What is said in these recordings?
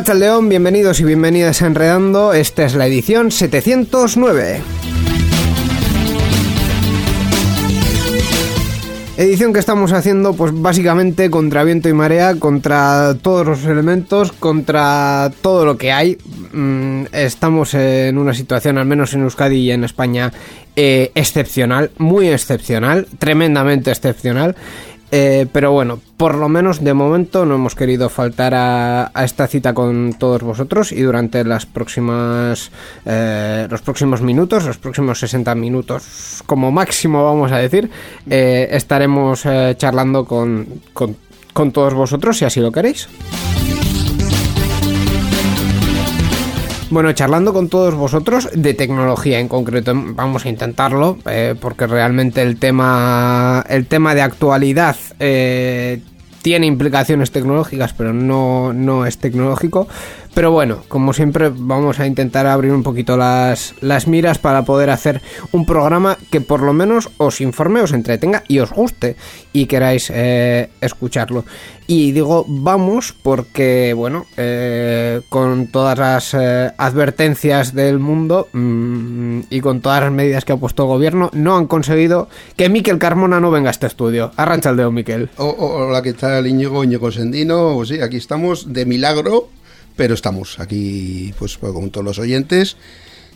Arracha León, bienvenidos y bienvenidas a Enredando. Esta es la edición 709. Edición que estamos haciendo, pues básicamente contra viento y marea, contra todos los elementos, contra todo lo que hay. Mm, estamos en una situación, al menos en Euskadi y en España, eh, excepcional, muy excepcional, tremendamente excepcional. Eh, pero bueno, por lo menos de momento no hemos querido faltar a, esta cita con todos vosotros y durante las próximas eh, los próximos minutos, los próximos 60 minutos como máximo vamos a decir, eh, estaremos charlando con, con todos vosotros si así lo queréis. Bueno, charlando con todos vosotros de tecnología en concreto, vamos a intentarlo, eh, porque realmente el tema, el tema de actualidad eh, tiene implicaciones tecnológicas, pero no, no es tecnológico. Pero bueno, como siempre vamos a intentar abrir un poquito las, las miras para poder hacer un programa que por lo menos os informe, os entretenga y os guste y queráis eh, escucharlo. Y digo vamos porque, bueno, eh, con todas las eh, advertencias del mundo mm, y con todas las medidas que ha puesto el gobierno, no han conseguido que Miquel Carmona no venga a este estudio. Arrancha el dedo, Miquel. hola, ¿qué tal, Íñigo, Íñigo Sendino? Pues sí, aquí estamos de milagro pero estamos aquí pues, pues con todos los oyentes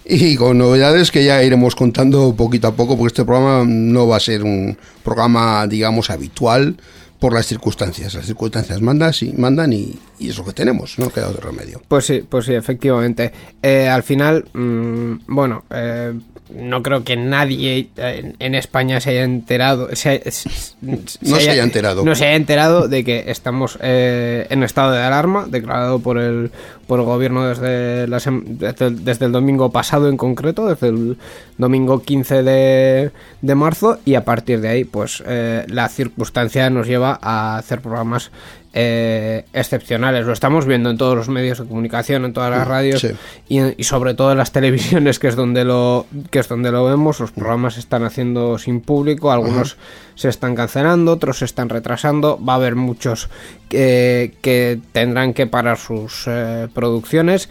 y con novedades que ya iremos contando poquito a poco, porque este programa no va a ser un programa, digamos, habitual por las circunstancias. Las circunstancias mandan, sí, mandan y, y es lo que tenemos, no queda otro remedio. Pues sí, pues sí, efectivamente. Eh, al final, mm, bueno, eh, no creo que nadie en, España se haya enterado. no se haya, enterado. No se haya enterado de que estamos eh, en estado de alarma, declarado por el, por el gobierno desde, desde, el domingo pasado en concreto, desde el domingo 15 de, de marzo, y a partir de ahí, pues eh, la circunstancia nos lleva a hacer programas eh, excepcionales. Lo estamos viendo en todos los medios de comunicación, en todas las radios y, sobre todo en las televisiones, que es donde lo que es donde lo vemos. Los programas se están haciendo sin público, algunos se están cancelando, otros se están retrasando. Va a haber muchos que, tendrán que parar sus eh, producciones.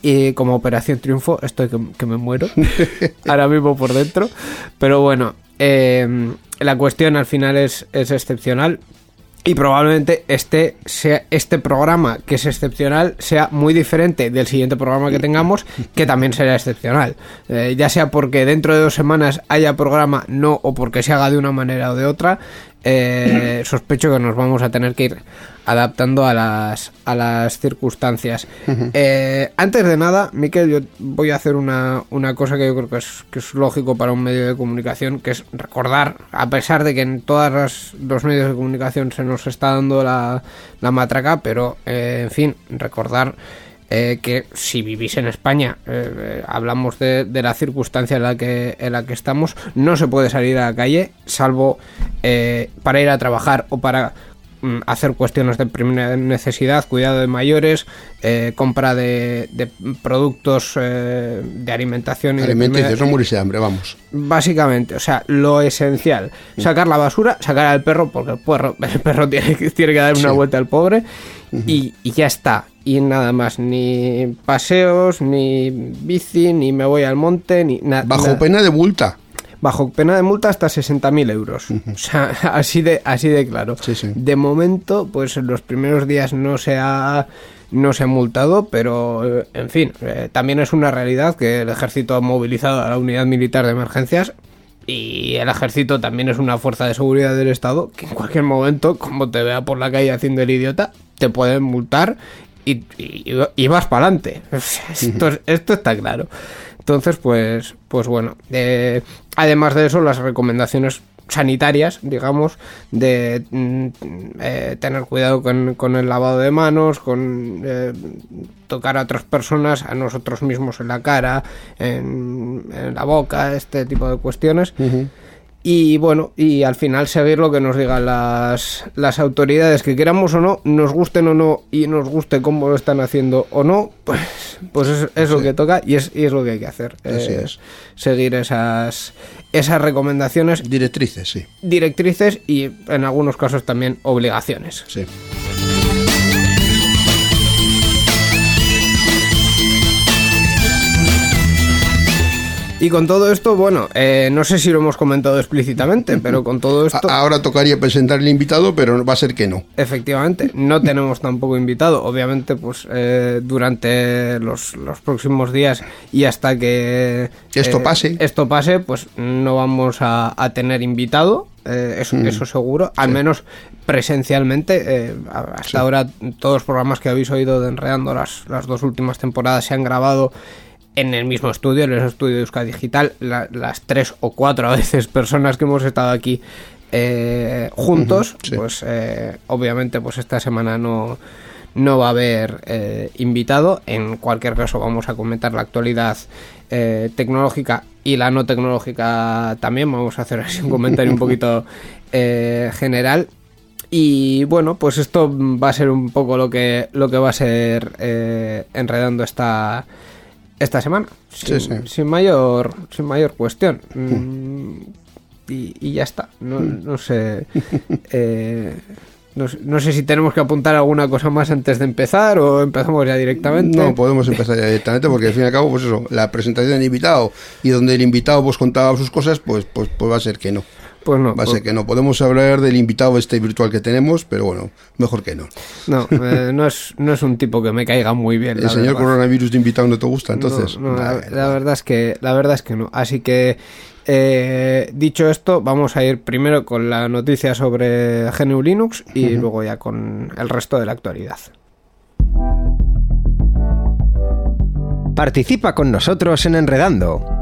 Y como Operación Triunfo, estoy que, me muero ahora mismo por dentro. Pero bueno, eh, la cuestión al final es, es excepcional y probablemente este, sea, este programa, que es excepcional, sea muy diferente del siguiente programa que tengamos, que también será excepcional. Eh, ya sea porque dentro de dos semanas haya programa, no, o porque se haga de una manera o de otra, eh, sospecho que nos vamos a tener que ir adaptando a las, a las circunstancias. Eh, antes de nada, Miquel, yo voy a hacer una, una cosa que yo creo que es, que es, lógico para un medio de comunicación, que es recordar, a pesar de que en todos los medios de comunicación se nos está dando la, la matraca, pero eh, en fin, recordar eh, que si vivís en España, eh, hablamos de, la circunstancia en la, que, en la que estamos, no se puede salir a la calle, salvo eh, para ir a trabajar o para mm, hacer cuestiones de primera necesidad, cuidado de mayores, eh, compra de, de productos eh, de alimentación y de no morirse de hambre, vamos. Básicamente, o sea, lo esencial. Sacar la basura, sacar al perro, porque el perro, el perro tiene, que- tiene que dar una Sí. vuelta al pobre, y, y ya está. Y nada más, ni paseos, ni bici, ni me voy al monte, ni nada. Bajo pena de multa. Bajo pena de multa hasta 60.000 euros. O sea, así de, así de claro. Sí, sí. De momento, pues en los primeros días no se ha, no se ha multado, pero eh, en fin, eh, también es una realidad que el ejército ha movilizado a la unidad militar de emergencias y el ejército también es una fuerza de seguridad del Estado que en cualquier momento, como te vea por la calle haciendo el idiota, te pueden multar y, y- y vas para adelante. Esto, es- esto está claro. Entonces, pues, pues bueno. eh, además de eso, las recomendaciones sanitarias, digamos, de mm, eh, tener cuidado con, con el lavado de manos, con eh, tocar a otras personas, a nosotros mismos en la cara, en, en la boca, este tipo de cuestiones. Y bueno, y al final seguir lo que nos digan las, las autoridades, que queramos o no, nos gusten o no, y nos guste cómo lo están haciendo o no, pues, pues es, es lo que toca y es, y es lo que hay que hacer. Así eh, es. Seguir esas, esas recomendaciones, Directrices, sí. directrices y en algunos casos también obligaciones. sí. Y con todo esto, bueno, eh, no sé si lo hemos comentado explícitamente, pero con todo esto... Ahora tocaría presentar el invitado, pero va a ser que no. Efectivamente, no tenemos tampoco invitado. Obviamente, pues eh, durante los, los próximos días y hasta que Esto eh, pase. esto pase, pues no vamos a, a tener invitado. eh, eso, Mm. eso seguro, al menos presencialmente. eh, hasta ahora, todos los programas que habéis oído de Enredando las, las dos últimas temporadas se han grabado en el mismo estudio, en el estudio de Euskadi Digital. La- las tres o cuatro a veces personas que hemos estado aquí eh, juntos, sí. pues eh, obviamente pues esta semana no, no va a haber eh, invitado. En cualquier caso vamos a comentar la actualidad tecnológica y la no tecnológica también. Vamos a hacer así un comentario un poquito general. Y bueno, pues esto va a ser un poco lo que, lo que va a ser enredando esta, esta semana. Sin, Sí, sí. sin mayor, sin mayor cuestión. Mm, y, y ya está. No, no sé. eh, no, no sé si tenemos que apuntar alguna cosa más antes de empezar o empezamos ya directamente. No, podemos empezar ya directamente porque al fin y al cabo, pues eso, la presentación del invitado y donde el invitado pues contaba sus cosas, pues, pues, pues va a ser que no. Pues no. Va a pues- ser que no. Podemos hablar del invitado este virtual que tenemos, pero bueno, mejor que no. no, eh, no, es, no es un tipo que me caiga muy bien. El la señor verdad. coronavirus de invitado no te gusta, entonces. No, no, la, Vale, la verdad es que la verdad es que no. Así que eh, dicho esto, vamos a ir primero con la noticia sobre GNU Linux y luego ya con el resto de la actualidad. Participa con nosotros en Enredando.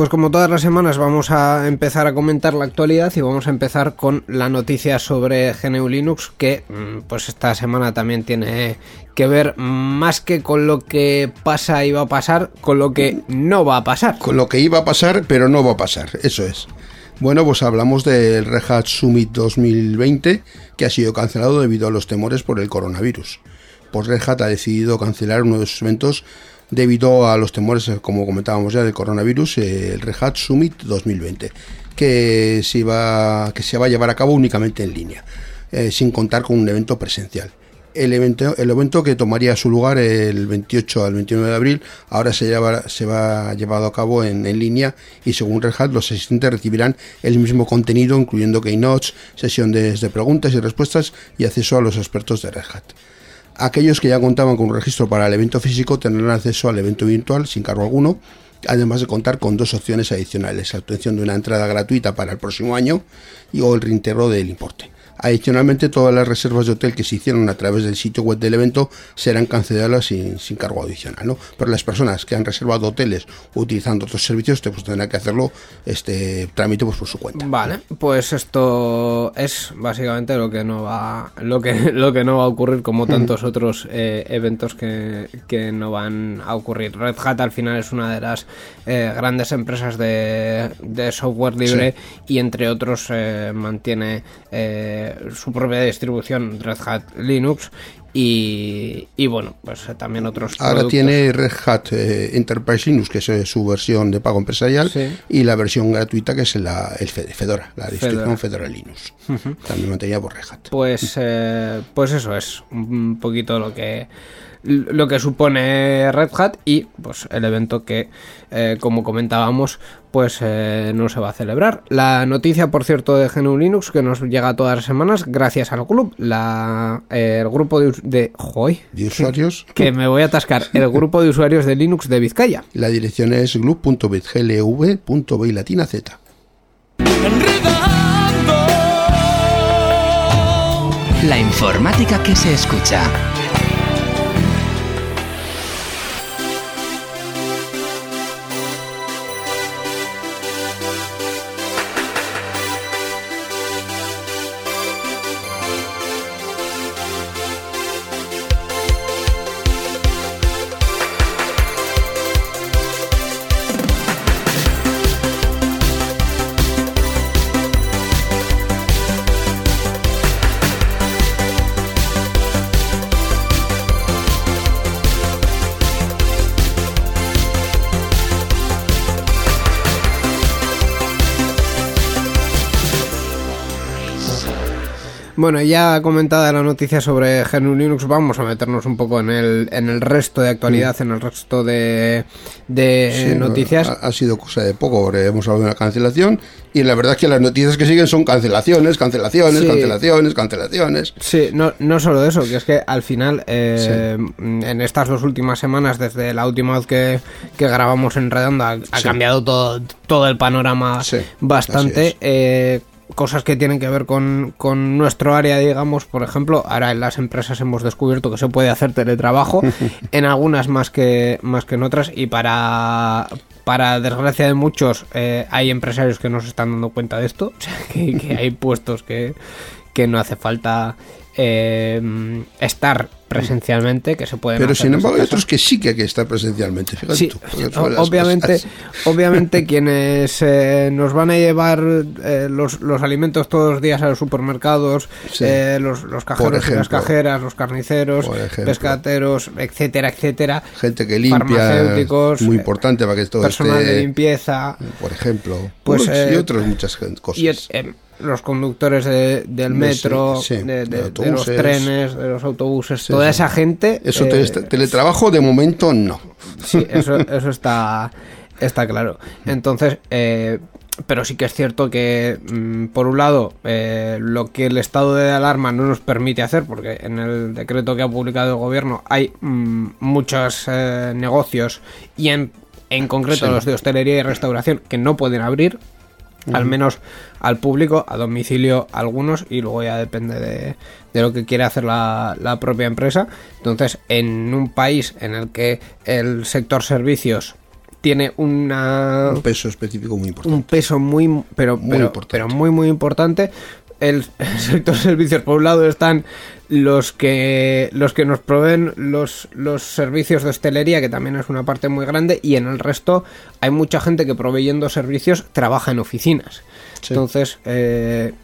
Pues como todas las semanas vamos a empezar a comentar la actualidad y vamos a empezar con la noticia sobre GNU Linux que mm, pues esta semana también tiene que ver más que con lo que pasa y va a pasar, con lo que no va a pasar. Con lo que iba a pasar, pero no va a pasar, eso es. Bueno, pues hablamos del Red Hat Summit 2020, que ha sido cancelado debido a los temores por el coronavirus. Pues Red Hat ha decidido cancelar uno de sus eventos debido a los temores, eh, como comentábamos ya, del coronavirus, eh, el Red Hat Summit 2020, que se, iba, que se va a llevar a cabo únicamente en línea, eh, sin contar con un evento presencial. el evento, el evento que tomaría su lugar el 28 al 29 de abril ahora se, lleva, se va llevado a cabo en, en línea y según Red Hat los asistentes recibirán el mismo contenido incluyendo keynotes, sesión de, de preguntas y respuestas y acceso a los expertos de Red Hat. Aquellos que ya contaban con un registro para el evento físico tendrán acceso al evento virtual sin cargo alguno, además de contar con dos opciones adicionales, la obtención de una entrada gratuita para el próximo año y o el reintegro del importe. Adicionalmente, todas las reservas de hotel que se hicieron a través del sitio web del evento serán canceladas sin, sin cargo adicional. ¿no? Pero las personas que han reservado hoteles utilizando otros servicios pues, tendrán que hacerlo este trámite pues, por su cuenta. Vale, pues esto es básicamente lo que no va lo que lo que no va a ocurrir como tantos otros eh, eventos que, que no van a ocurrir. Red Hat al final es una de las eh, grandes empresas de, de software libre y entre otros eh, mantiene eh, su propia distribución Red Hat Linux y, y bueno, pues también otros Ahora productos. tiene Red Hat eh, Enterprise Linux, que es eh, su versión de pago empresarial, Sí. y la versión gratuita, que es la, el Fe- Fedora, la distribución Fedora. Fedora Linux. También mantenida por Red Hat. Pues, eh, pues eso es un poquito lo que lo que supone Red Hat y pues el evento que eh, como comentábamos pues eh, no se va a celebrar la noticia por cierto de GNU Linux que nos llega todas las semanas gracias al club la eh, el grupo de, us- de ¡Joy! De usuarios, que me voy a atascar el grupo de usuarios de Linux de Vizcaya la dirección es glub.bitglv.b latina z. La informática que se escucha. Bueno, ya comentada la noticia sobre GNU Linux, vamos a meternos un poco en el, en el resto de actualidad, en el resto de, de Sí, noticias. Ha, ha sido cosa de poco, porque hemos hablado de una cancelación y la verdad es que las noticias que siguen son cancelaciones, cancelaciones, Sí. cancelaciones, cancelaciones. Sí, no, no solo eso, que es que al final, eh, en estas dos últimas semanas, desde la última vez que, que grabamos en Redondo, ha, cambiado todo, todo el panorama bastante. eh, cosas que tienen que ver con, con nuestro área, digamos, por ejemplo, ahora en las empresas hemos descubierto que se puede hacer teletrabajo, en algunas más que, más que en otras, y para, para desgracia de muchos, eh, hay empresarios que no se están dando cuenta de esto, o sea, que, que hay puestos que, que no hace falta eh, estar presencialmente, que se pueden Pero hacer sin embargo hay otros que sí que hay que estar presencialmente. Fíjate Sí, tú, porque o- son las obviamente, obviamente quienes eh, nos van a llevar eh, los, los alimentos todos los días a los supermercados, Sí. eh, los, los cajeros y las cajeras, los carniceros, ejemplo. pescateros, etcétera, etcétera. Gente que limpia, farmacéuticos, muy importante para que todo personal esté, de limpieza por ejemplo, Pues, Unos eh, y otras muchas cosas. y eh, los conductores de- del metro, sí, de, de de- de los trenes, de los autobuses, Sí, toda esa gente. Eso, eh, tele- teletrabajo de momento no. Sí, eso, eso está, está claro. Entonces, eh, pero sí que es cierto que, mm, por un lado, eh, lo que el estado de alarma no nos permite hacer, porque en el decreto que ha publicado el gobierno hay mm, muchos eh, negocios y en, en concreto los de hostelería y restauración que no pueden abrir. Al menos al público, a domicilio algunos, y luego ya depende de, de lo que quiere hacer la, la propia empresa. Entonces, en un país en el que el sector servicios tiene una, Un peso específico muy importante. un peso muy pero, Muy pero, importante. pero muy muy importante el, el sector servicios por un lado están los que los que nos proveen los, los servicios de hostelería que también es una parte muy grande y en el resto hay mucha gente que proveyendo servicios trabaja en oficinas Sí. entonces eh,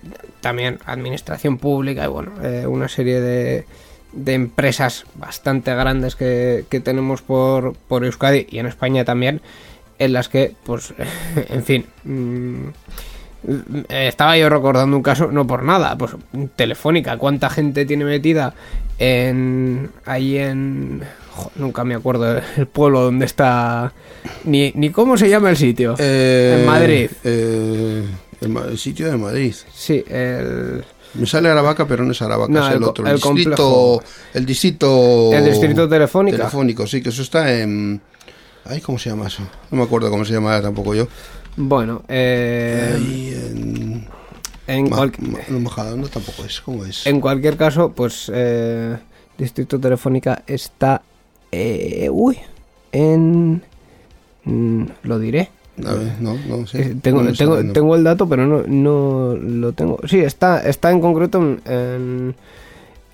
también administración pública y bueno eh, una serie de de empresas bastante grandes que, que tenemos por, por Euskadi y en España también, en las que, pues, en fin, mm, estaba yo recordando un caso, no por nada, pues Telefónica, ¿cuánta gente tiene metida en ahí en jo, nunca me acuerdo el pueblo donde está ni, ni cómo se llama el sitio Eh, en Madrid eh, el, sitio de Madrid. sí el Me sale Aravaca, pero no es Aravaca, No, es el, otro. el El, distrito, el distrito. El distrito Telefónica. Telefónico, sí, que eso está en. Ay, ¿cómo se llama eso? No me acuerdo cómo se llama tampoco yo. Bueno eh, en. en, Ma- cual- Ma- no, Majadahonda tampoco es. ¿Cómo es? en cualquier caso pues eh, distrito telefónica está eh, uy en mm, lo diré A ver, no, no sé. Eh, tengo, No tengo, tengo el dato, pero no, no lo tengo. Sí, está, está en concreto en, en,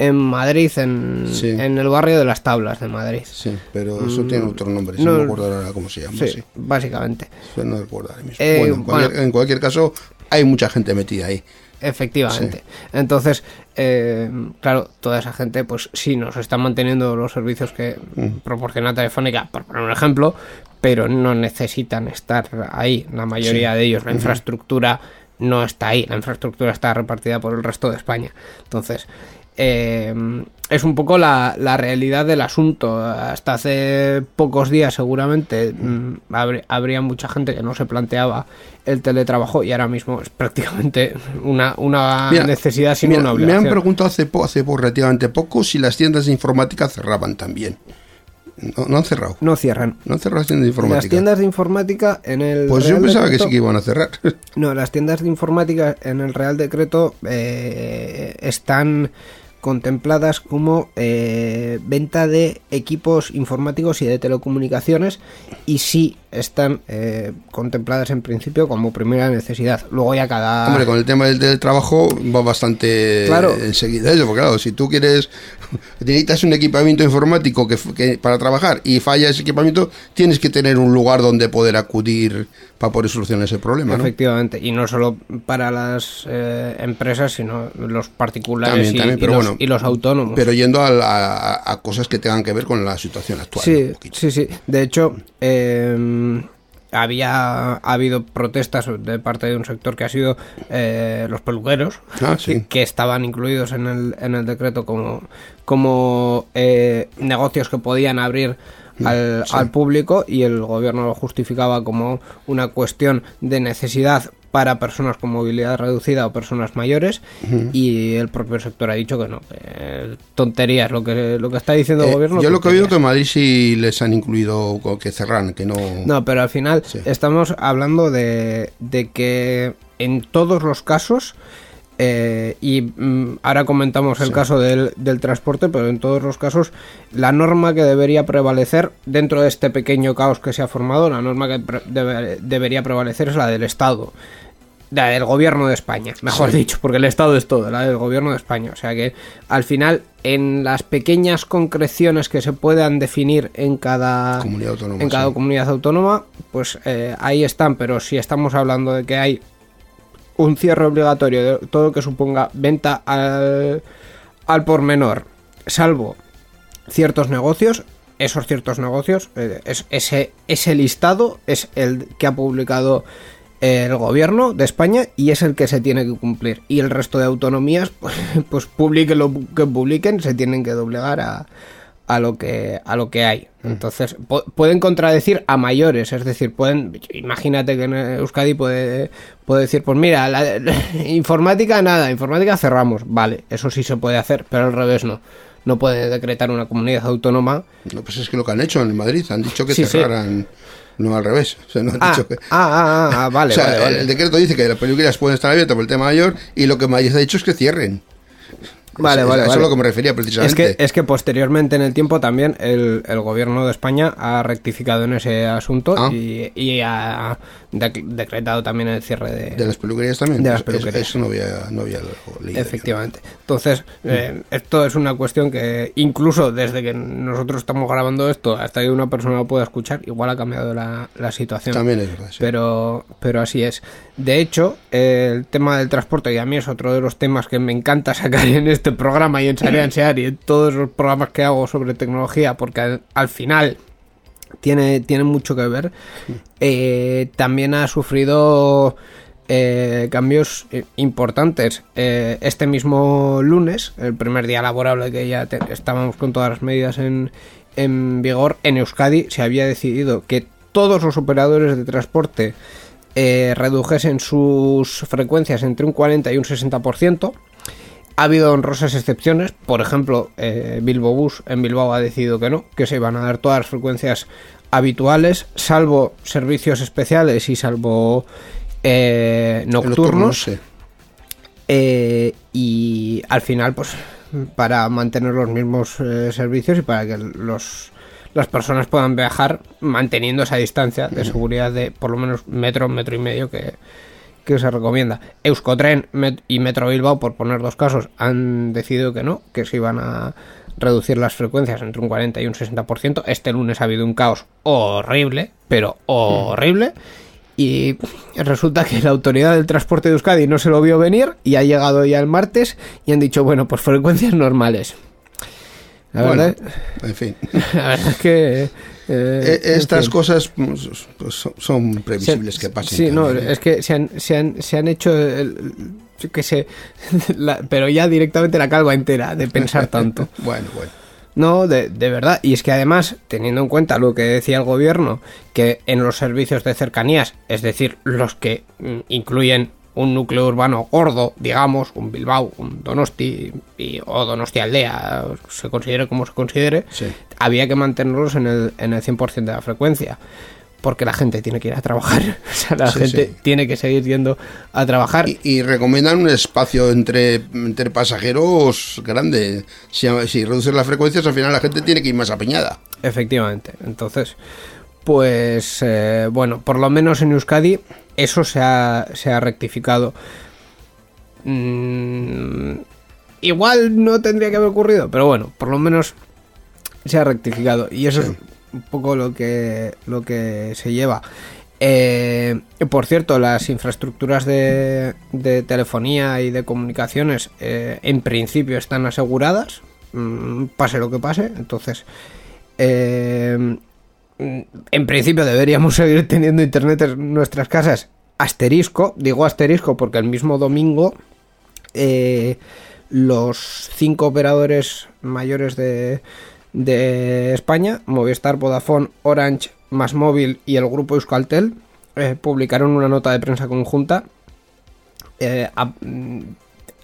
en Madrid, en, Sí. en el barrio de las Tablas de Madrid. Sí, pero eso tiene otro nombre. no- no me acuerdo ahora cómo se llama. Sí, Sí, básicamente. pero no recuerdo ahora mismo. Eh, bueno, en cualquier, bueno. en cualquier caso, hay mucha gente metida ahí. Efectivamente. Entonces, eh, claro, toda esa gente, pues sí, nos están manteniendo los servicios que Mm. proporciona Telefónica, por poner un ejemplo, pero no necesitan estar ahí, la mayoría de ellos. La infraestructura no está ahí, la infraestructura está repartida por el resto de España. Entonces, eh, es un poco la, la realidad del asunto. Hasta hace pocos días seguramente mm, habr- habría mucha gente que no se planteaba el teletrabajo y ahora mismo es prácticamente una, una Mira, necesidad sin una me obligación. han preguntado hace, po- hace po- relativamente poco si las tiendas de informática cerraban también. No, no han cerrado. no cierran. No han cerrado las tiendas de informática. Las tiendas de informática en el Pues yo pensaba que sí que iban a cerrar. No, las tiendas de informática en el Real Decreto eh, están contempladas como eh, venta de equipos informáticos y de telecomunicaciones y sí están eh, contempladas en principio como primera necesidad. Luego ya cada... Hombre, con el tema del, del trabajo va bastante Claro. enseguida eso, porque claro, si tú quieres, necesitas un equipamiento informático que, que- para trabajar y falla ese equipamiento, tienes que tener un lugar donde poder acudir para poder solucionar ese problema, ¿no? Efectivamente, y no solo para las eh, empresas, sino los particulares También, y, también, y pero los, bueno. y los autónomos. Pero yendo a, cosas que tengan que ver con la situación actual. Sí, sí, sí. De hecho, eh, había ha habido protestas de parte de un sector que ha sido eh, los peluqueros, Ah, sí. que, que estaban incluidos en el, en el decreto como, como eh, negocios que podían abrir Mm, al, al público y el gobierno lo justificaba como una cuestión de necesidad para personas con movilidad reducida o personas mayores y el propio sector ha dicho que no, tonterías lo que lo que está diciendo el Eh, gobierno. yo lo que he oído que en Madrid sí les han incluido que cerran, que no... No, pero al final Sí. estamos hablando de, de que en todos los casos, eh, y mm, ahora comentamos el caso del, del transporte, pero en todos los casos, la norma que debería prevalecer dentro de este pequeño caos que se ha formado, la norma que pre- debe- debería prevalecer es la del Estado. La del gobierno de España, mejor Sí. dicho, porque el Estado es todo, la del gobierno de España. O sea que al final, en las pequeñas concreciones que se puedan definir en cada Comunidad autónoma, en cada sí. comunidad autónoma, pues eh, ahí están. Pero si estamos hablando de que hay un cierre obligatorio de todo lo que suponga venta al, al por menor, salvo ciertos negocios, esos ciertos negocios, eh, es, ese, ese listado es el que ha publicado el gobierno de España y es el que se tiene que cumplir. Y el resto de autonomías, pues, pues publiquen lo que publiquen, se tienen que doblegar a, a lo que a lo que hay. Entonces, pu- pueden contradecir a mayores, es decir, pueden imagínate que en Euskadi puede puede decir, pues mira, la, la informática nada, informática cerramos, vale, eso sí se puede hacer, pero al revés no. No puede decretar una comunidad autónoma. No, pues es que lo que han hecho en Madrid, han dicho que Sí, sí. No al revés. O sea, no han Ah, dicho que... ah, ah, ah, vale, o sea, vale, el- vale. el decreto dice que las peluquerías pueden estar abiertas por el tema mayor y lo que Madrid ha dicho es que cierren. Vale, Eso- vale, Eso vale. es lo que me refería Es precisamente. que, es que posteriormente en el tiempo también el, el gobierno de España ha rectificado en ese asunto Ah. y, y ha dec- decretado también el cierre de, De las peluquerías también. De las Eso- no había, no había leído. Efectivamente. Entonces, eh, esto es una cuestión que incluso desde que nosotros estamos grabando esto hasta que una persona lo pueda escuchar, igual ha cambiado la, la situación. También es verdad. sí. Pero, pero así es. De hecho, el tema del transporte, y a mí es otro de los temas que me encanta sacar en este programa y en Sarean Sear y en todos los programas que hago sobre tecnología, porque al, al final tiene, tiene mucho que ver. Eh, también ha sufrido eh, cambios importantes eh, este mismo lunes, el primer día laborable que ya estábamos con todas las medidas en, en vigor, en Euskadi se había decidido que todos los operadores de transporte eh, redujesen sus frecuencias entre un 40 y un 60%. Ha habido honrosas excepciones, por ejemplo, eh, Bilbo Bus en Bilbao ha decidido que no, que se iban a dar todas las frecuencias habituales, salvo servicios especiales y salvo eh, nocturnos. sí. Eh, y al final, pues, para mantener los mismos servicios y para que los, las personas puedan viajar manteniendo esa distancia de seguridad de por lo menos metro, metro y medio que, que se recomienda. Euskotren y Metro Bilbao, por poner dos casos, han decidido que no, que se iban a reducir las frecuencias entre un 40 y un 60%. Este lunes ha habido un caos horrible, pero horrible. Y resulta que la autoridad del transporte de Euskadi no se lo vio venir y ha llegado ya el martes y han dicho, bueno, pues frecuencias normales. La Bueno, verdad, en fin. la verdad es que... eh, Eh, en Estas fin. cosas pues, pues, son- previsibles Se- que pasen. Sí, no, ¿eh? es que se han, se han, se han hecho, el- que la- pero ya directamente la calva entera de pensar tanto. Bueno, bueno. No, de, de verdad. Y es que además, teniendo en cuenta lo que decía el gobierno, que en los servicios de cercanías, es decir, los que mm, incluyen un núcleo urbano gordo, digamos, un Bilbao, un Donosti y, o Donosti Aldea, se considere como se considere, Sí. había que mantenerlos en el, en el 100% de la frecuencia. Porque la gente tiene que ir a trabajar. O sea, la Sí, gente sí. tiene que seguir yendo a trabajar. Y, y recomiendan un espacio entre, entre pasajeros grande. Si, si reduces las frecuencias, al final la gente tiene que ir más apiñada. Efectivamente. Entonces, pues eh, bueno, por lo menos en Euskadi eso se ha, se ha rectificado. Mm, igual no tendría que haber ocurrido, pero bueno, por lo menos se ha rectificado. Y eso es un poco lo que, lo que se lleva. Eh, por cierto, las infraestructuras de, de telefonía y de comunicaciones eh, en principio están aseguradas, mm, pase lo que pase. Entonces, eh, en principio deberíamos seguir teniendo internet en nuestras casas. Asterisco, digo asterisco porque el mismo domingo eh, los cinco operadores mayores de, España, Movistar, Vodafone, Orange, Más Móvil y el grupo Euskaltel, eh, publicaron una nota de prensa conjunta eh, mm,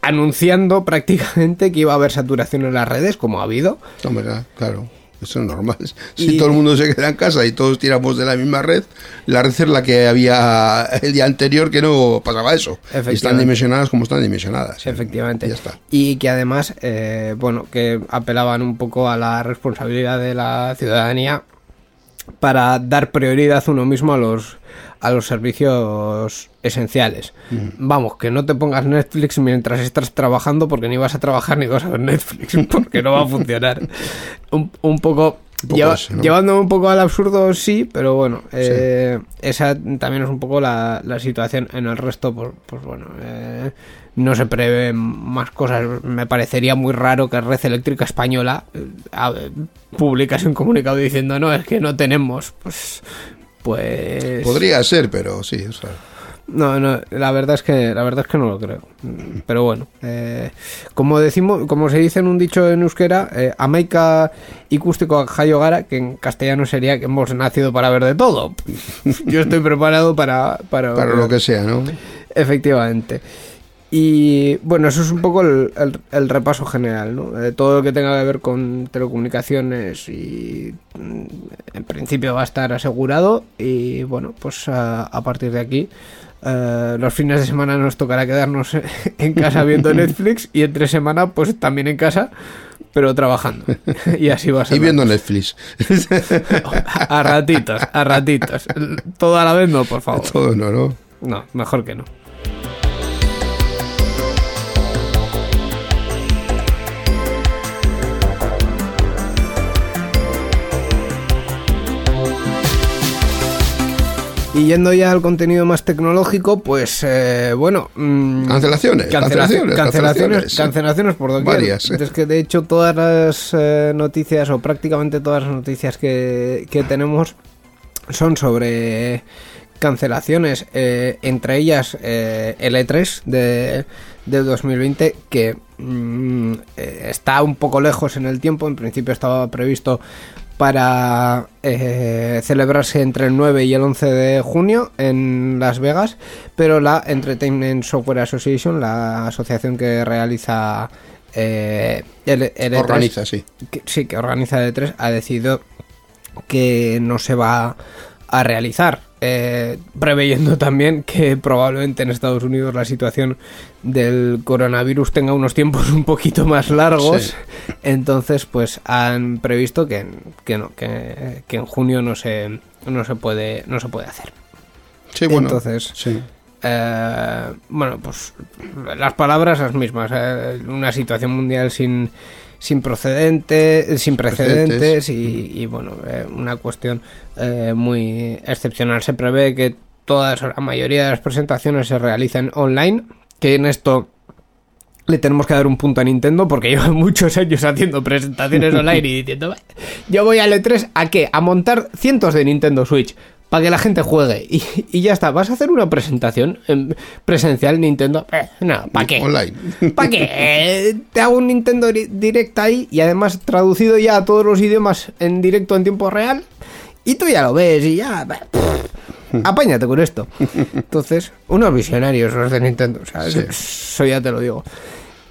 anunciando prácticamente que iba a haber saturación en las redes, como ha habido. Hombre, claro. Eso es normal. Si Y- todo el mundo se queda en casa y todos tiramos de la misma red, la red es la que había el día anterior que no pasaba eso. Y están dimensionadas como están dimensionadas. Efectivamente. Ya está. Y que además, eh, bueno, que apelaban un poco a la responsabilidad de la ciudadanía para dar prioridad uno mismo a los a los servicios esenciales. Vamos, que no te pongas Netflix mientras estás trabajando porque ni vas a trabajar ni vas a ver Netflix porque no va a funcionar. Un, un poco... Lleva-. Llevándome un poco al absurdo, sí, pero bueno, eh, esa también es un poco la, la situación. En el resto, pues, pues bueno, eh, no se prevén más cosas. Me parecería muy raro que Red Eléctrica Española eh, publicase un comunicado diciendo, no, es que no tenemos. Pues, pues... Podría ser, pero sí, es raro. No, no, la verdad es que la verdad es que no lo creo. Pero bueno, eh, como decimos, como se dice en un dicho en euskera, eh, amaika ikusteko jaio gara, que en castellano sería que hemos nacido para ver de todo. Yo estoy preparado para para, Para lo que sea, ¿no? Efectivamente. Y bueno, eso es un poco el, el- el repaso general, ¿no? Eh, todo lo que tenga que ver con telecomunicaciones y mm, en principio va a estar asegurado y bueno, pues a, a partir de aquí eh, los fines de semana nos tocará quedarnos en casa viendo Netflix y entre semana pues también en casa pero trabajando y así va a ser. Y viendo Netflix. a ratitos, a ratitos. Todo a la vez no, por favor. Todo no, ¿no? No, mejor que no. Y yendo ya al contenido más tecnológico, pues eh, bueno. mm, Cancelaciones, cancelaciones, cancelaciones, cancelaciones, cancelaciones. por doquier. Varias. Es que de hecho todas las eh, noticias, o prácticamente todas las noticias que, que tenemos, son sobre cancelaciones, eh, entre ellas eh, el E3 de, del 2020, que mm, eh, está un poco lejos en el tiempo. En principio estaba previsto para eh, celebrarse entre el 9 y el 11 de junio en Las Vegas, pero la Entertainment Software Association, la asociación que realiza eh, el, el E3, Organiza, sí. que- sí, que organiza el E3, ha decidido que no se va a realizar, eh, preveyendo también que probablemente en Estados Unidos la situación del coronavirus tenga unos tiempos un poquito más largos, Sí. entonces pues han previsto que, que no, que, que en junio no se, no se puede, no se puede hacer. Sí, bueno. Entonces, sí. Eh, bueno, pues las palabras las mismas. eh, una situación mundial sin sin procedente, sin precedentes, Precedentes. y, y, bueno, eh, una cuestión eh, muy excepcional. Se prevé que todas la mayoría de las presentaciones se realicen online, que en esto le tenemos que dar un punto a Nintendo porque lleva muchos años haciendo presentaciones online y diciendo, "Bah, yo voy al E3 a qué? A montar cientos de Nintendo Switch para que la gente juegue y, y ya está. ¿Vas a hacer una presentación en presencial Nintendo? Eh, no, ¿para qué? Online. ¿Para qué? Eh, Te hago un Nintendo Di- Direct ahí y además traducido ya a todos los idiomas en directo en tiempo real y tú ya lo ves y ya... pff, Apáñate con esto. Entonces, unos visionarios los de Nintendo. Sea, Sí. eso ya te lo digo.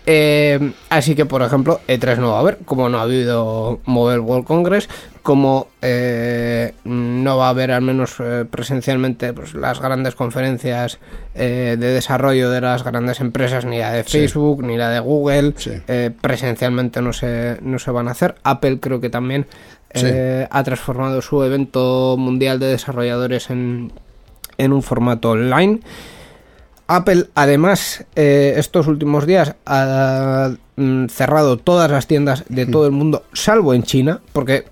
Eh, así que, por ejemplo, E3 no va a haber, como no ha habido Mobile World Congress, como eh, no va a haber, al menos eh, presencialmente, pues, las grandes conferencias eh, de desarrollo de las grandes empresas, ni la de Sí. Facebook, ni la de Google, Sí. presencialmente no se, no se van a hacer. Apple creo que también ha transformado su evento mundial de desarrolladores en, en un formato online. Apple, además, eh, estos últimos días ha mm, cerrado todas las tiendas de todo el mundo, salvo en China, porque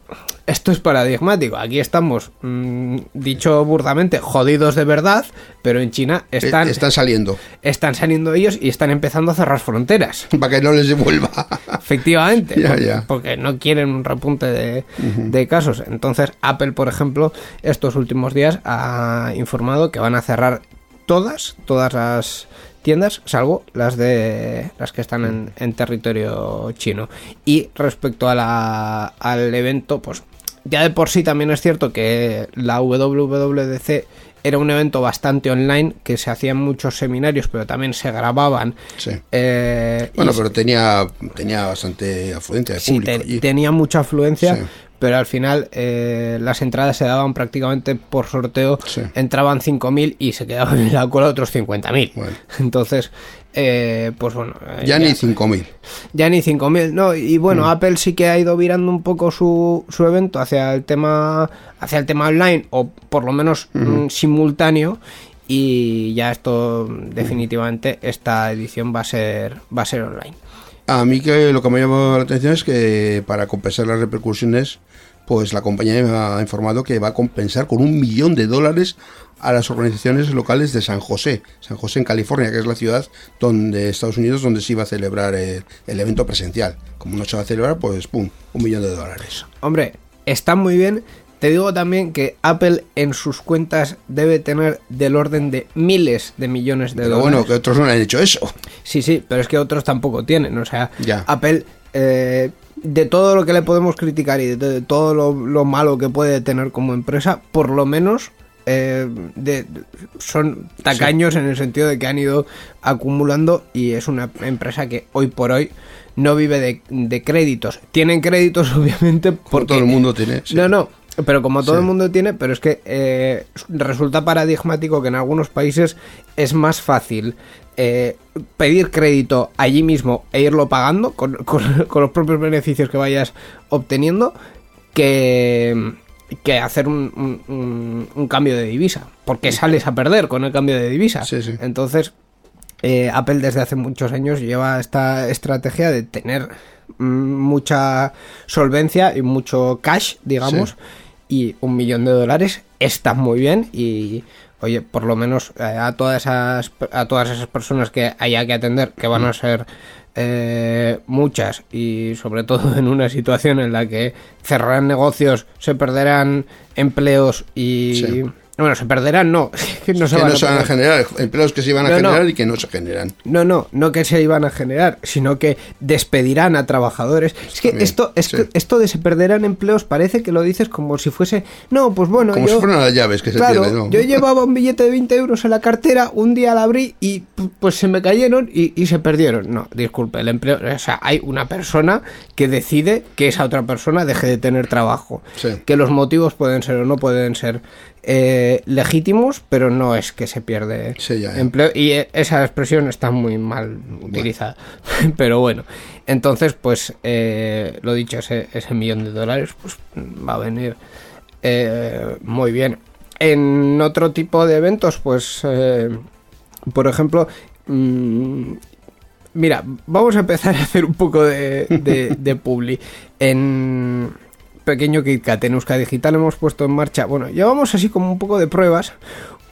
esto es paradigmático. Aquí estamos, mm, dicho burdamente, jodidos de verdad, pero en China están, Eh, Están saliendo. están saliendo ellos y están empezando a cerrar fronteras. Para que no les devuelva. Efectivamente, Ya, porque, ya. porque no quieren un repunte de, de casos. Entonces, Apple, por ejemplo, estos últimos días ha informado que van a cerrar todas, todas las tiendas, salvo las de las que están en, en territorio chino. Y respecto a la, al evento, pues ya de por sí también es cierto que la WWDC era un evento bastante online, que se hacían muchos seminarios, pero también se grababan. Sí. Eh, Bueno, pero tenía, tenía bastante afluencia de Sí, público. te- tenía mucha afluencia, Sí. Pero al final eh, las entradas se daban prácticamente por sorteo. Sí. Entraban 5.000 y se quedaban en la cola otros 50.000. Bueno. Entonces, eh, pues bueno. eh, ya ni 5.000. ya ni 5.000, no, y bueno, Mm. Apple sí que ha ido virando un poco su, su evento hacia el tema hacia el tema online o por lo menos mm, simultáneo y ya esto definitivamente esta edición va a ser va a ser online. A mí que lo que me ha llamado la atención es que para compensar las repercusiones, pues la compañía me ha informado que va a compensar con un millón de dólares a las organizaciones locales de San José, San José en California, que es la ciudad donde Estados Unidos donde se iba a celebrar el, el evento presencial. Como no se va a celebrar, pues pum, un millón de dólares. Hombre, está muy bien. Te digo también que Apple en sus cuentas debe tener del orden de miles de millones de Pero dólares. bueno, que otros no han hecho eso. Sí, sí, pero es que otros tampoco tienen. O sea, Ya. Apple, eh, de todo lo que le podemos criticar y de, todo lo, lo malo que puede tener como empresa, por lo menos eh, de- son tacaños en el sentido de que han ido acumulando y es una empresa que hoy por hoy no vive de, de créditos. Tienen créditos, obviamente, Por porque todo el mundo tiene. sí. no, no, pero como todo Sí. el mundo tiene, pero es que eh, resulta paradigmático que en algunos países es más fácil eh, pedir crédito allí mismo e irlo pagando con, con- con los propios beneficios que vayas obteniendo que, que hacer un, un- un- un cambio de divisa, porque sales a perder con el cambio de divisa. Sí, sí. Entonces, eh, Apple desde hace muchos años lleva esta estrategia de tener mm, mucha solvencia y mucho cash, digamos, y un millón de dólares está muy bien y oye, por lo menos eh, a todas esas a todas esas personas que haya que atender, que van a ser eh, muchas y sobre todo en una situación en la que cerrarán negocios, se perderán empleos y, Sí. Bueno, se perderán, no. que no se que van no a se van a generar, empleos que se iban a No, no. generar y que no se generan. No, no, no que se iban a generar, sino que despedirán a trabajadores. Es que También, esto, es sí. que esto de se perderán empleos parece que lo dices como si fuese. No, pues bueno, Como yo. si fueran las llaves que se pierden, ¿no? yo llevaba un billete de 20 euros en la cartera, un día la abrí y pu- pues se me cayeron y, y se perdieron. No, disculpe, el empleo, o sea, hay una persona que decide que esa otra persona deje de tener trabajo. Sí. Que los motivos pueden ser o no pueden ser eh, legítimos, pero no es que se pierde Sí, ya, ya. empleo. Y eh, esa expresión está muy mal utilizada. pero bueno, entonces, pues, eh, lo dicho, ese, ese millón de dólares, pues va a venir eh, muy bien. En otro tipo de eventos, pues, eh, por ejemplo, mm, mira, vamos a empezar a hacer un poco de, de, de publi. En pequeño KitKat, en Euska Digital hemos puesto en marcha, bueno, llevamos así como un poco de pruebas,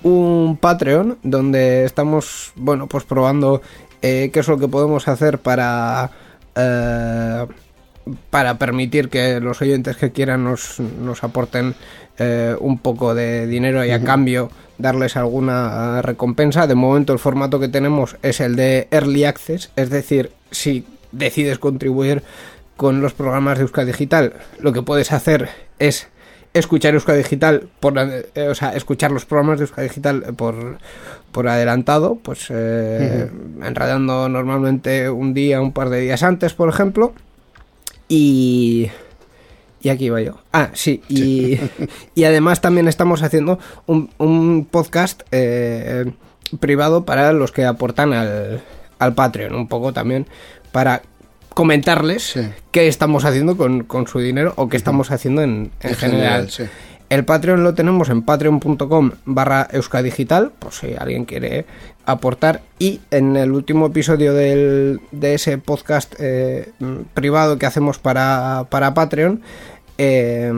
un Patreon donde estamos, bueno, pues probando eh, qué es lo que podemos hacer para... eh, para permitir que los oyentes que quieran nos, nos aporten eh, un poco de dinero y a cambio darles alguna recompensa. De momento el formato que tenemos es el de Early Access, es decir, si decides contribuir con los programas de Euska Digital, lo que puedes hacer es escuchar Euska Digital, por, eh, o sea, escuchar los programas de Euska Digital por, por adelantado, pues eh, enredando normalmente un día, un par de días antes, por ejemplo. Y. Y aquí va yo. Ah, sí. Y, y además también estamos haciendo un, un podcast eh, privado para los que aportan al, al Patreon. Un poco también para comentarles Sí. qué estamos haciendo con, con su dinero o qué estamos haciendo en, en En general. general, sí. El Patreon lo tenemos en patreon.com barra euskadigital, por si alguien quiere aportar. Y en el último episodio del- de ese podcast eh, privado que hacemos para, para Patreon, eh,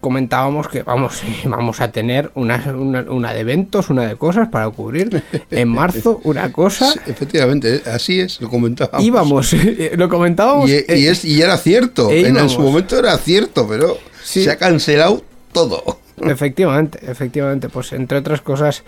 comentábamos que vamos, vamos a tener una, una, una de eventos, una de cosas para cubrir. En marzo, una cosa. Sí, efectivamente, eh, así es, lo comentábamos. Íbamos, lo comentábamos. Y, y eh, es, y era cierto, e en, su momento era cierto, pero Sí. se ha cancelado todo. Efectivamente, efectivamente, pues entre otras cosas,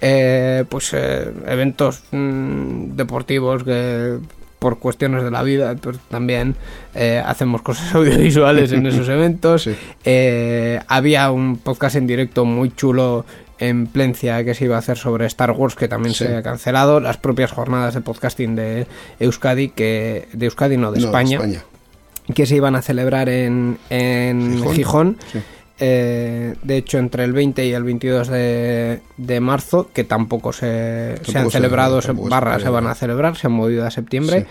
eh, pues eh, eventos mm, deportivos que por cuestiones de la vida, pues también eh, hacemos cosas audiovisuales en esos eventos. Sí. Eh, había un podcast en directo muy chulo en Plencia que se iba a hacer sobre Star Wars que también Sí. se ha cancelado. Las propias jornadas de podcasting de Euskadi, que de Euskadi no, de No, España, que se iban a celebrar en, en Gijón. Gijón. Sí. Eh, de hecho, entre el 20 y el 22 de, de marzo, que tampoco se, han celebrado, se- se barra se celebra. van a celebrar, se han movido a septiembre. Sí.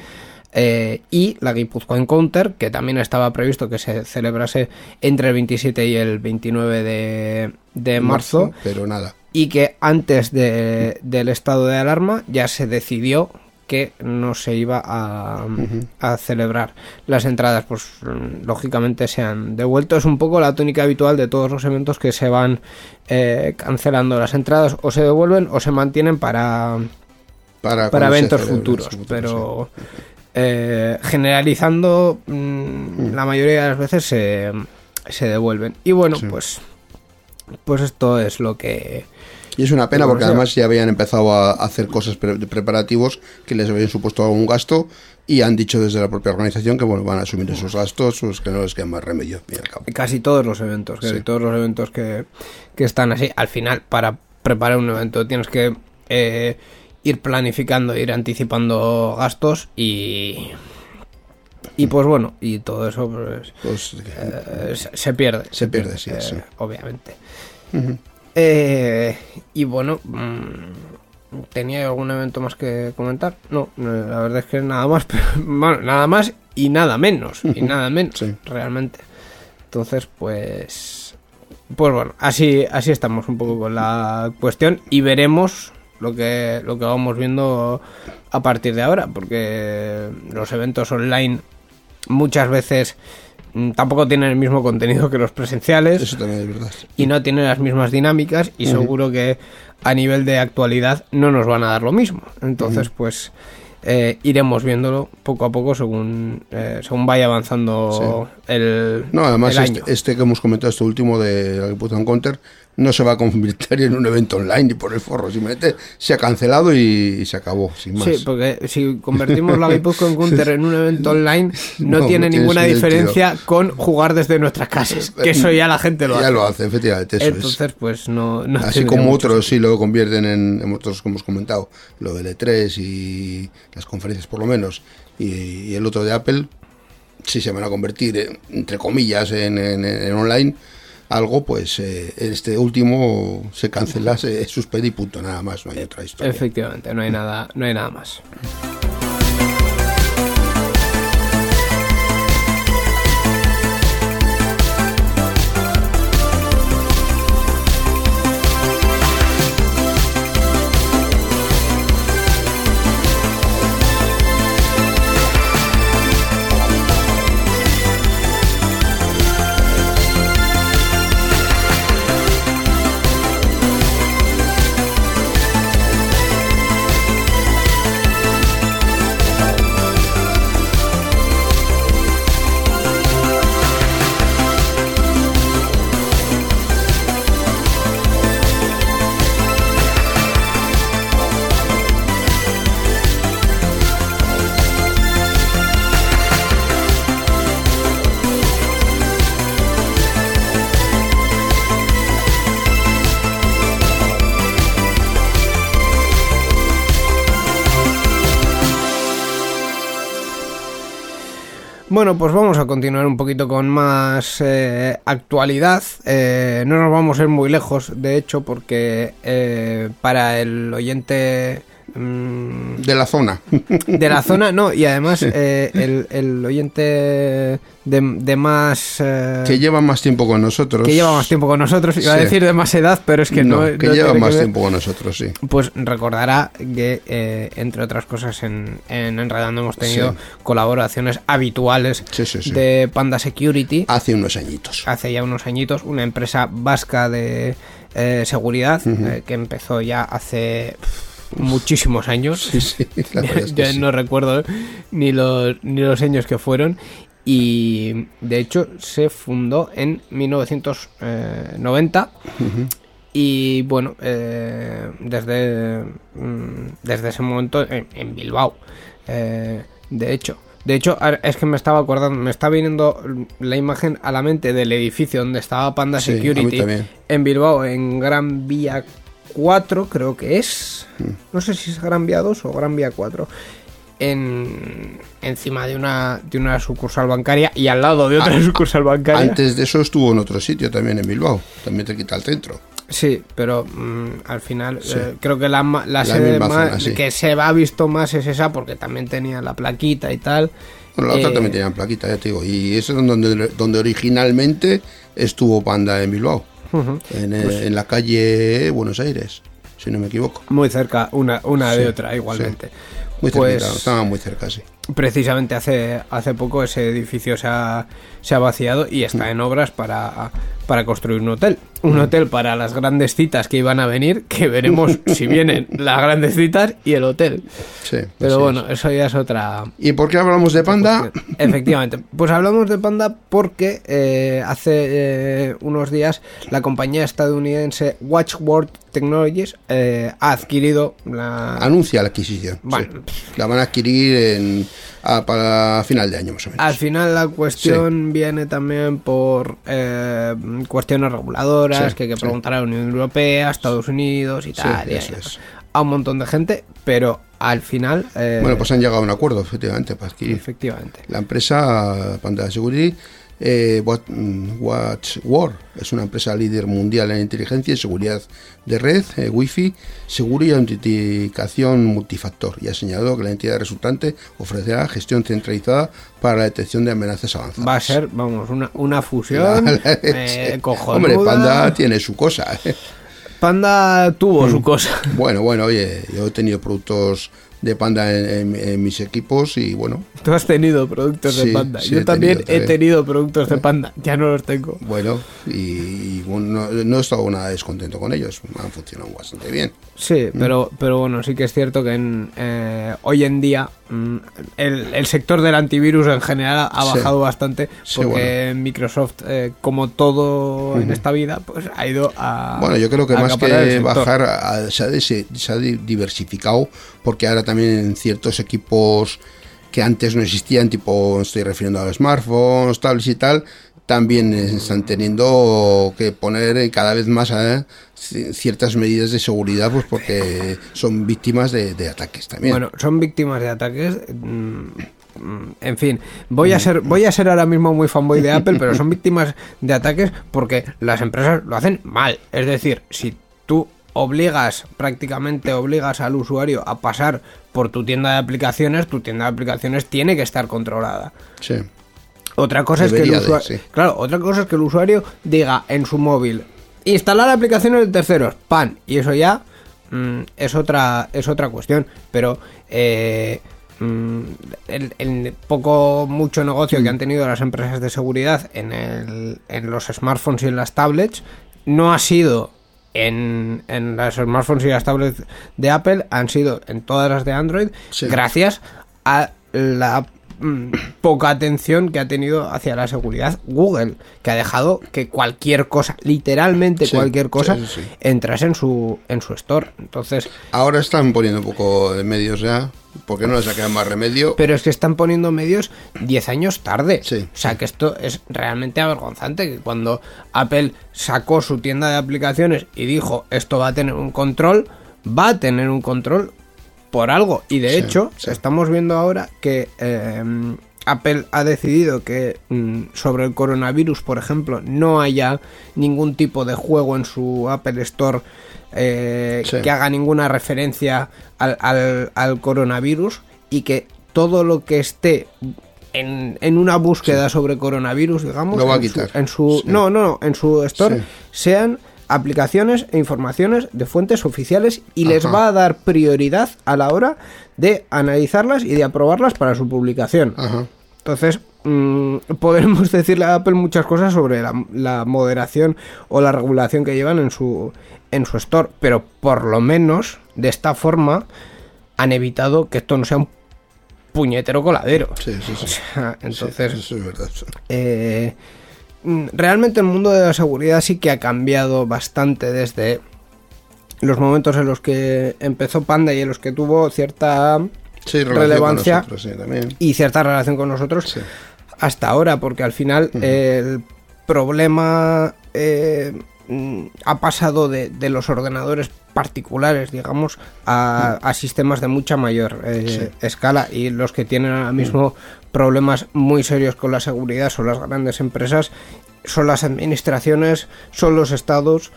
Eh, y la Guipuzcoa Encounter, que también estaba previsto que se celebrase entre el 27 y el 29 de, de marzo, Pero nada. y que antes de- del estado de alarma ya se decidió que no se iba a, a celebrar las entradas. Pues mm, lógicamente se han devuelto. Es un poco la tónica habitual de todos los eventos que se van eh, cancelando las entradas. O se devuelven o se mantienen para Para, eventos futuros, pero eh, generalizando mm, la mayoría de las veces se, se devuelven. Y bueno Sí. pues pues esto es lo que Y es una pena porque además ya habían empezado a hacer cosas pre- preparativos que les habían supuesto algún gasto y han dicho desde la propia organización que bueno van a asumir esos gastos, pues que no les queda más remedio, cabo. casi todos los eventos, casi Sí. todos los eventos que, que están así. Al final, para preparar un evento tienes que eh, ir planificando, ir anticipando gastos y... Y pues bueno, y todo eso pues, Pues, eh, se, se pierde. Se pierde, sí, sí. Obviamente. Eh, y bueno, mm, ¿tenía algún evento más que comentar? No, eh, la verdad es que nada más, pero, bueno, nada más y nada menos, y nada menos, Sí. realmente. Entonces, pues, pues bueno, así, así estamos un poco con la cuestión y veremos lo que, lo que vamos viendo a partir de ahora, porque los eventos online muchas veces mm, tampoco tienen el mismo contenido que los presenciales eso también es verdad. y no tienen las mismas dinámicas y seguro que a nivel de actualidad no nos van a dar lo mismo. Entonces, pues eh, iremos viéndolo poco a poco según eh, según vaya avanzando el, No, además el este, año. este que hemos comentado, este último de la Guipuzcoan Counter, no se va a convertir en un evento online ni por el forro, simplemente se ha cancelado y, se acabó, sin más. Sí, porque si convertimos la en Gunter en un evento online, no, No, tiene ninguna sentido. diferencia con jugar desde nuestras casas, que eso ya la gente lo ya hace. lo hace, efectivamente, eso es. Entonces, pues no, no Así como otros sí lo convierten en, en otros, como hemos comentado, lo del E3 y las conferencias por lo menos, y, y el otro de Apple, sí se van a convertir, eh, entre comillas, en, en- en online, algo, pues eh, este último se cancela, se suspende y punto, nada más, no hay otra historia. Efectivamente, no hay nada, no hay nada más. Bueno, pues vamos a continuar un poquito con más eh, actualidad. Eh, no nos vamos a ir muy lejos, de hecho, porque eh, para el oyente mm, De la zona. de la zona, no, y además eh, el, el oyente de, de más... eh, que lleva más tiempo con nosotros. que lleva más tiempo con nosotros, iba a decir de más edad, pero es que no... no, que no lleva más tiempo con nosotros, sí. Pues recordará que, eh, entre otras cosas, en, en Enredando hemos tenido Sí. colaboraciones habituales Sí, de Panda Security. Hace unos añitos. Hace ya unos añitos, una empresa vasca de seguridad que empezó ya hace pff, muchísimos años. Sí, sí, la verdad es que ya sí. no recuerdo ni los, ni los años que fueron. Y de hecho se fundó en 1990. Y bueno, eh, desde, mm, desde ese momento en, en Bilbao. Eh, de hecho, de hecho, es que me estaba acordando, me está viniendo la imagen a la mente del edificio donde estaba Panda Sí, Security en Bilbao, en Gran Vía 4, creo que es. Mm. No sé si es Gran Vía 2 o Gran Vía 4. En, encima de una, de una sucursal bancaria y al lado de otra Ah, sucursal bancaria. Antes de eso estuvo en otro sitio también en Bilbao, también te quita el centro. Sí, pero mm, al final eh, creo que la, la La sede más- zona, sí. que se ha visto más es esa porque también tenía la plaquita y tal. Bueno, la otra Eh, también tenían plaquita, ya te digo. Y eso es donde, donde originalmente estuvo Panda en Bilbao, en, eh, Pues en la calle Buenos Aires, si no me equivoco. Muy cerca una, una de Sí, otra igualmente. Muy Pues- cerquita, estaban muy cerca, sí. Precisamente hace, hace poco ese edificio se ha, se ha vaciado y está Mm. en obras para, para construir un hotel. Un hotel para las grandes citas que iban a venir, que veremos si vienen las grandes citas y el hotel. sí Pero así bueno, es. eso ya es otra, ¿Y por qué hablamos de Panda? Efectivamente. Pues hablamos de Panda porque eh, hace eh, unos días la compañía estadounidense Watchword Technologies eh, ha adquirido la... Anuncia la adquisición. sí. Bueno. La van a adquirir en, a- para final de año, más o menos. Al final la cuestión viene también por eh, cuestiones reguladoras Sí, que hay que sí. preguntar a la Unión Europea, Estados Unidos tal, y es. a un montón de gente, pero al final... eh, Bueno, pues han llegado a un acuerdo, efectivamente, para adquirir. efectivamente. La empresa Panda Security, eh, mm, WatchWord, es una empresa líder mundial en inteligencia y seguridad de red, eh, Wi-Fi, seguro y autenticación multifactor. Y ha señalado que la entidad resultante ofrecerá gestión centralizada para la detección de amenazas avanzadas. Va a ser, vamos, una, una fusión eh. Hombre, Panda tiene su cosa. ¿eh? Panda tuvo Mm. su cosa. Bueno, bueno, oye, yo he tenido productos de Panda en, en- en mis equipos y bueno, Tú has tenido productos de Sí, Panda. sí, Yo he también tenido, he tenido productos de Panda. Ya no los tengo. bueno, y, y, bueno, no, no he estado nada descontento con ellos, han funcionado bastante bien. Sí, Mm. pero, pero bueno, sí que es cierto que en, eh, hoy en día mm, el, el sector del antivirus en general ha Sí. bajado bastante Sí, porque Microsoft, eh, como todo en esta vida, pues ha ido a. Bueno, yo creo que más que bajar, a- se, ha se ha di- diversificado, porque ahora también en ciertos equipos que antes no existían, tipo, estoy refiriendo a los smartphones, tablets y tal, también están teniendo que poner cada vez más eh, ci- ciertas medidas de seguridad, pues porque son víctimas de, de ataques también. Bueno, son víctimas de ataques. mm, En fin, voy a ser voy a ser ahora mismo muy fanboy de Apple, pero son víctimas de ataques porque las empresas lo hacen mal. Es decir, si tú obligas, prácticamente obligas al usuario a pasar por tu tienda de aplicaciones, tu tienda de aplicaciones tiene que estar controlada. sí. Otra cosa es que el usuario, sí. claro, otra cosa es que el usuario diga en su móvil instalar aplicaciones de terceros, pan, y eso ya mm, es otra es otra cuestión, pero eh, mm, el, el poco mucho negocio Mm. que han tenido las empresas de seguridad en el, en los smartphones y en las tablets no ha sido en, en las smartphones y las tablets de Apple, han sido en todas las de Android, Sí. gracias a la mm, poca atención que ha tenido hacia la seguridad Google, que ha dejado que cualquier cosa, literalmente Sí, cualquier cosa, sí. entrase en su, en su store. Entonces, Ahora están poniendo un poco de medios ya, porque no les ha quedado más remedio. pero es que están poniendo medios 10 años tarde. Sí, o sea que esto es realmente avergonzante, que cuando Apple sacó su tienda de aplicaciones y dijo esto va a tener un control, va a tener un control por algo. Y de Sí, hecho, sí. estamos viendo ahora que eh, Apple ha decidido que mm, sobre el coronavirus, por ejemplo, no haya ningún tipo de juego en su Apple Store eh, Sí. que haga ninguna referencia al, al- al coronavirus y que todo lo que esté en, en una búsqueda sobre coronavirus, digamos, Lo va a en su- quitar. en su, no, no, no, en su store sean aplicaciones e informaciones de fuentes oficiales y les va a dar prioridad a la hora de analizarlas y de aprobarlas para su publicación. Ajá. Entonces, mm, podremos decirle a Apple muchas cosas sobre la, la moderación o la regulación que llevan en su, en su store, pero por lo menos de esta forma han evitado que esto no sea un puñetero coladero. Sí, sí, sí. O sea, entonces, Sí, eso es verdad. eh, realmente el mundo de la seguridad sí que ha cambiado bastante desde los momentos en los que empezó Panda y en los que tuvo cierta Sí, relevancia nosotros, sí, también. y cierta relación con nosotros Sí. hasta ahora, porque al final el problema eh, mm, ha pasado de, de los ordenadores particulares, digamos, a, a sistemas de mucha mayor eh, escala y los que tienen ahora mismo problemas muy serios con la seguridad son las grandes empresas, son las administraciones, son los estados.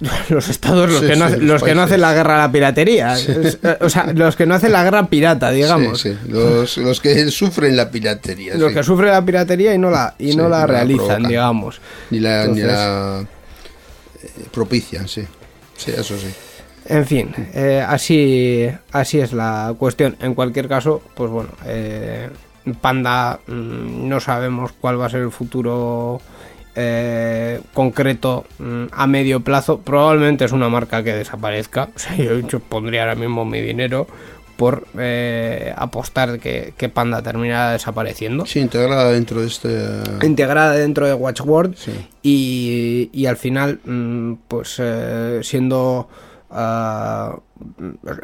Los estados, los, Sí, que, no, sí, hacen- los los que no países. hacen la guerra a la piratería. Eh, o sea, los que no hacen la guerra pirata, digamos. Los, los que sufren la piratería. los que sufren la piratería y no la y no la realizan, digamos. Ni la, ni Entonces- la propician, sí. Sí, eso sí. En fin, eh, así así es la cuestión. En cualquier caso, pues bueno, eh, Panda mm, no sabemos cuál va a ser el futuro eh, concreto mm, a medio plazo. Probablemente es una marca que desaparezca. O sea, yo, yo pondría ahora mismo mi dinero por eh, apostar que, que Panda terminará desapareciendo. Sí, integrada dentro de este... integrada dentro de Watchword Sí. y, y al final mm, pues eh, siendo ah,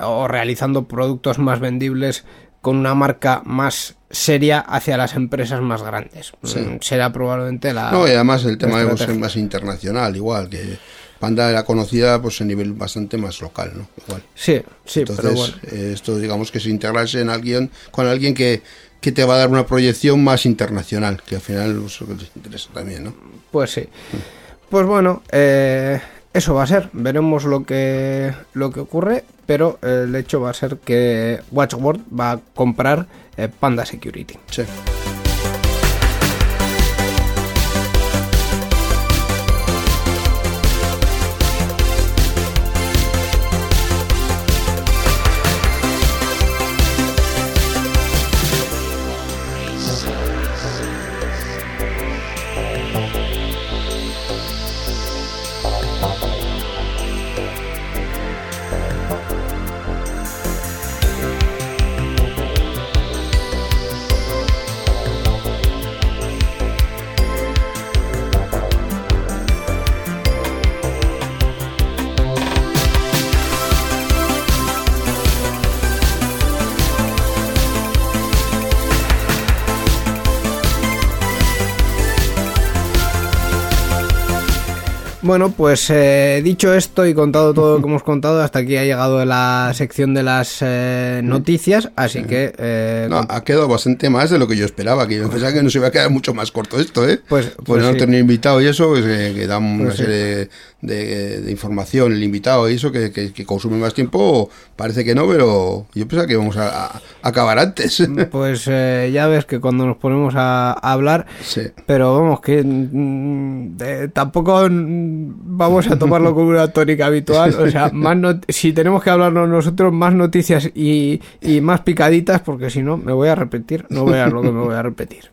o realizando productos más vendibles con una marca más seria hacia las empresas más grandes Sí. Mm, será probablemente la No, y además el tema la es más internacional, igual, que Panda era conocida pues a nivel bastante más local, ¿no? Igual. sí sí Entonces, pero bueno eh, esto digamos que es integrarse en alguien, con alguien que, que te va a dar una proyección más internacional, que al final pues, es lo que les interesa también, ¿no? Pues sí. Pues bueno, eh, eso va a ser. Veremos lo que, lo que ocurre, pero eh, el hecho va a ser que Watchword va a comprar eh, Panda Security. Sí. Bueno, pues eh, dicho esto y contado todo lo que hemos contado, hasta aquí ha llegado la sección de las eh, noticias, así que... eh, No, ha quedado bastante más de lo que yo esperaba, que yo pensaba que nos iba a quedar mucho más corto esto, ¿eh? Pues- Por pues no sí. tener invitado y eso, pues, eh, que da una Pues sí. serie de, de información el invitado y eso, que, que- que consume más tiempo, parece que no, pero yo pensaba que íbamos a, a acabar antes. Pues eh, ya ves que cuando nos ponemos a, a hablar, Sí. pero vamos, que mm, tampoco mm, vamos a tomarlo como una tónica habitual. O sea, más not- si tenemos que hablarnos nosotros, más noticias y, y más picaditas, porque si no, me voy a repetir. No veas lo que me voy a repetir.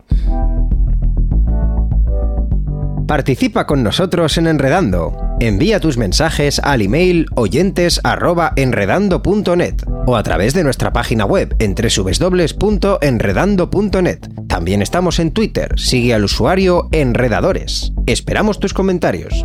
Participa con nosotros en Enredando. Envía tus mensajes al email oyentes@enredando.net o a través de nuestra página web en www.enredando.net. También estamos en Twitter. Sigue al usuario Enredadores. Esperamos tus comentarios.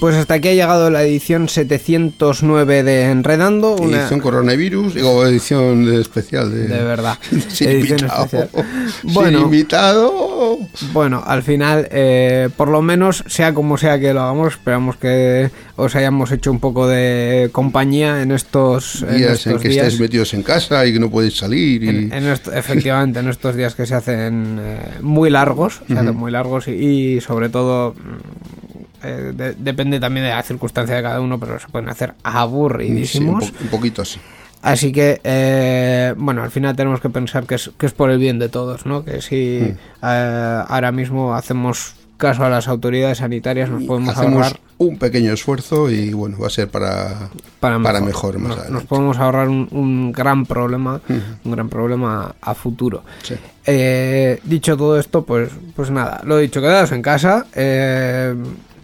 Pues hasta aquí ha llegado la edición 709 de Enredando. Una... Edición coronavirus, digo, edición de especial de, De verdad. Sin Edición invitado. especial. Sin Bueno. invitado. Bueno, al final, eh, por lo menos, sea como sea que lo hagamos, esperamos que os hayamos hecho un poco de compañía en estos, en Días en estos que días. estáis metidos en casa y que no podéis salir. Y... En- en efectivamente, en estos días que se hacen eh, muy largos, se hacen muy largos y, y sobre todo mm, eh, de- depende también de la circunstancia de cada uno, pero se pueden hacer Sí, un, aburridísimos. po- un poquito así. Así que, eh, bueno, al final tenemos que pensar que es, que es por el bien de todos, ¿no? Que si Mm. eh, ahora mismo hacemos caso a las autoridades sanitarias, nos podemos Hacemos ahorrar un pequeño esfuerzo y bueno, va a ser para, para mejor, para mejor más Nos- nos, podemos ahorrar un, un gran problema, un gran problema a futuro. Sí. Eh, dicho todo esto, pues, pues nada, lo dicho, quedaos en casa, eh,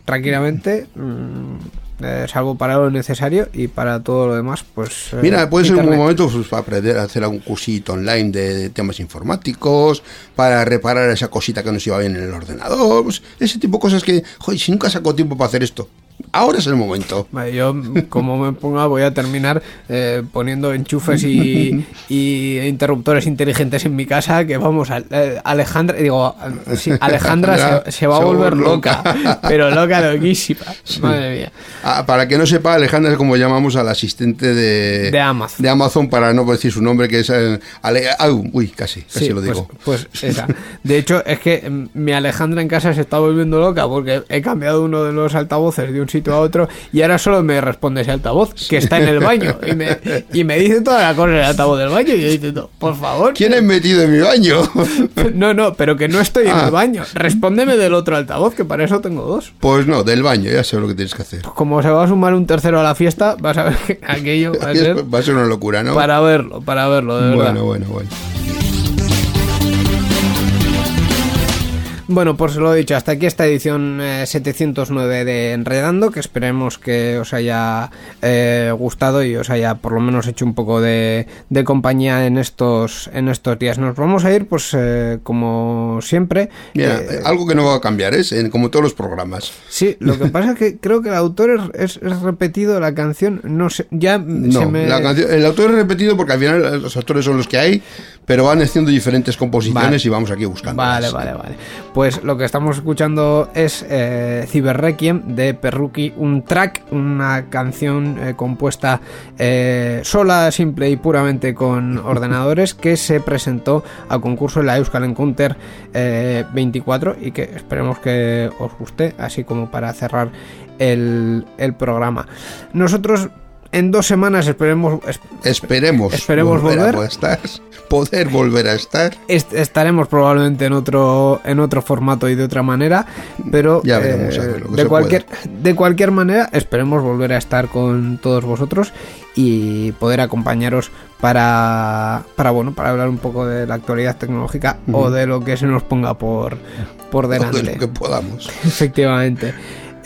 tranquilamente, mm, eh, salvo para lo necesario y para todo lo demás, pues... eh, Mira, puede ser un momento pues, para aprender a hacer algún cursito online de, de temas informáticos, para reparar esa cosita que nos iba bien en el ordenador, pues, ese tipo de cosas que, joder, si nunca saco tiempo para hacer esto, ahora es el momento. Vale, yo, como me ponga, voy a terminar eh, poniendo enchufes y, y interruptores inteligentes en mi casa. Que vamos, a, eh, Alejandra, digo, sí, Alejandra se, se va a volver loca, pero loca, loquísima. Madre mía. Ah, para que no sepa, Alejandra es como llamamos al asistente de, De Amazon. de Amazon, para no decir su nombre, que es... eh, Ale- au, uy, casi, casi Sí, lo digo. Pues, pues esa. De hecho, es que mm, mi Alejandra en casa se está volviendo loca porque he cambiado uno de los altavoces de un sitio a otro y ahora solo me responde ese altavoz que está en el baño y me, y me dice toda la cosa el altavoz del baño y yo digo, por favor. ¿Quién es metido en mi baño? No, no, pero que no estoy en Ah. el baño. Respóndeme del otro altavoz, que para eso tengo dos. pues no, del baño, ya sé lo que tienes que hacer. Como se va a sumar un tercero a la fiesta, vas a ver que aquello va a ser Va a ser una locura, ¿no? para verlo, para verlo, de verdad. bueno, bueno, bueno. Bueno, pues lo he dicho, hasta aquí esta edición eh, 709 de Enredando, que esperemos que os haya eh, gustado y os haya por lo menos hecho un poco de, de compañía en estos, en estos días. Nos vamos a ir, pues eh, como siempre. Mira, eh, algo que no va a cambiar, ¿es? Como todos los programas. Sí, lo que pasa es que creo que el autor es, es- es repetido la canción, no sé, ya No, se me... la canción- el autor es repetido porque al final los autores son los que hay, pero van haciendo diferentes composiciones Vale. y vamos aquí buscando. Vale, vale, vale. Pues lo que estamos escuchando es eh, Cyber Requiem de Perruki, un track, una canción eh, compuesta eh, sola, simple y puramente con ordenadores que se presentó al concurso en la Euskal Encounter eh, 24 y que esperemos que os guste, así como para cerrar el, el programa. Nosotros en dos semanas esperemos, es- Esperemos, Esperemos volver. a estar, poder volver a estar. Est- estaremos probablemente en otro en otro formato y de otra manera pero Ya veremos, eh, a ver lo que de se cualquier de cualquier manera esperemos volver a estar con todos vosotros y poder acompañaros para para bueno para hablar un poco de la actualidad tecnológica o de lo que se nos ponga por por delante lo que podamos. Efectivamente.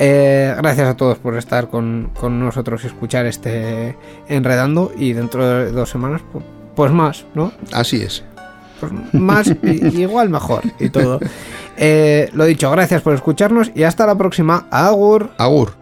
Eh, gracias a todos por estar con, con nosotros y escuchar este Enredando. Y dentro de dos semanas, pues, pues más, ¿no? Así es. Pues más y, igual mejor y todo. Eh, lo dicho, gracias por escucharnos y hasta la próxima. Agur. Agur.